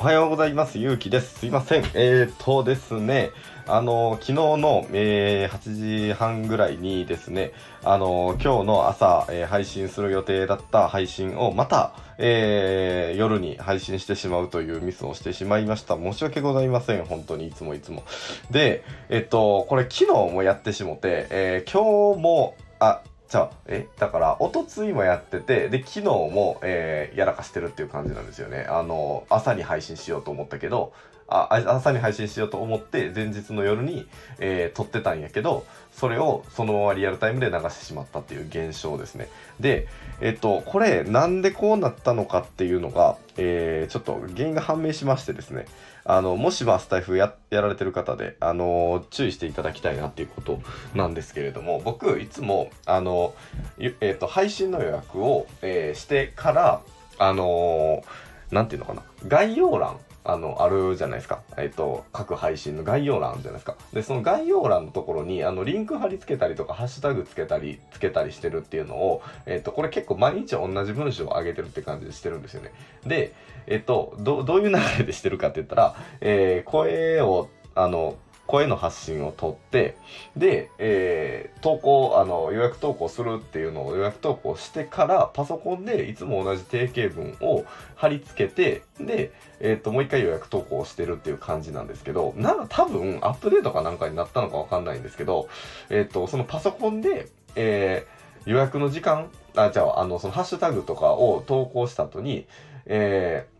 おはようございます。ゆうきです。すいません。えーとですね、あの、昨日の、えー、8時半ぐらいにですね、あの、今日の朝、えー、配信する予定だった配信をまた、えー、夜に配信してしまうというミスをしてしまいました。申し訳ございません。本当にいつもいつも。で、えっと、これ昨日もやってしもて、えー、今日も、あ、じゃあ、え、だから、おとついもやってて、で、昨日も、えー、やらかしてるっていう感じなんですよね。あの、朝に配信しようと思ったけど、あ朝に配信しようと思って前日の夜に、えー、撮ってたんやけどそれをそのままリアルタイムで流してしまったっていう現象ですね。でえっとこれなんでこうなったのかっていうのが、えー、ちょっと原因が判明しましてですね。あのもしまあスタイフややられてる方であの注意していただきたいなっていうことなんですけれども僕いつもあの、えっと配信の予約を、えー、してからあのー、ていうのかな概要欄あの、あるじゃないですか。えっ、と、各配信の概要欄あるじゃないですか。で、その概要欄のところに、あの、リンク貼り付けたりとか、ハッシュタグつけたり、つけたりしてるっていうのを、えっ、と、これ結構毎日同じ文章を上げてるって感じでしてるんですよね。で、えっ、と、ど、どういう流れでしてるかって言ったら、えー、声を、あの、声の発信を取って、で、えー、投稿、あの、予約投稿するっていうのを予約投稿してから、パソコンでいつも同じ定型文を貼り付けて、で、えっ、ー、と、もう一回予約投稿してるっていう感じなんですけど、なんか多分アップデートかなんかになったのかわかんないんですけど、えっ、ー、と、そのパソコンで、えー、予約の時間、あ、じゃあ、あの、そのハッシュタグとかを投稿した後に、えー、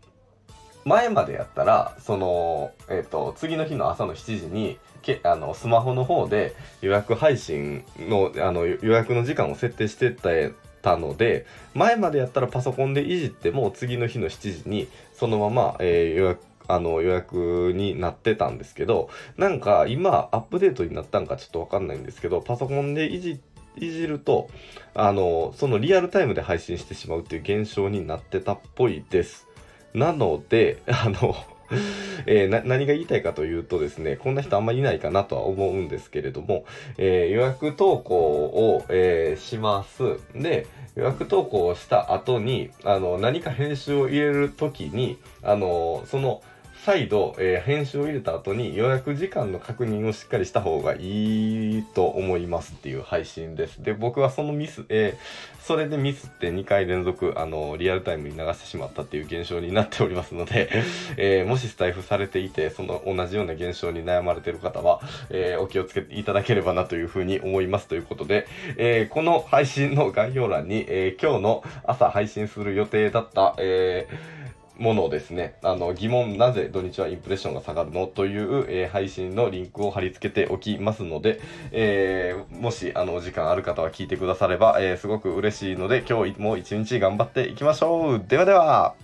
前までやったら、その、え、ー、と、次の日の朝の7時に、けあのスマホの方で予約配信のあの予約の時間を設定してたので前までやったらパソコンでいじっても次の日の7時にそのまま、えー、予約あの予約になってたんですけどなんか今アップデートになったんかちょっとわかんないんですけどパソコンでいじいじるとあのそのリアルタイムで配信してしまうっていう現象になってたっぽいです。なので、あの、えー、何が言いたいかというとですね、こんな人あんまりいないかなとは思うんですけれども、えー、予約投稿を、えー、します。で、予約投稿をした後に、あの、何か編集を入れるときに、あの、その、再度、えー、編集を入れた後に予約時間の確認をしっかりした方がいいと思いますっていう配信です。で、僕はそのミス、えー、それでミスって2回連続、あの、リアルタイムに流してしまったっていう現象になっておりますので、えー、もしスタイフされていて、その同じような現象に悩まれている方は、えお気をつけていただければなというふうに思いますということで、えこの配信の概要欄に、え今日の朝配信する予定だった、えーものをですね、あの、疑問なぜ土日はインプレッションが下がるの？という、えー、配信のリンクを貼り付けておきますので、えー、もし、あの、お時間ある方は聞いてくだされば、えー、すごく嬉しいので、今日も一日頑張っていきましょう。ではでは。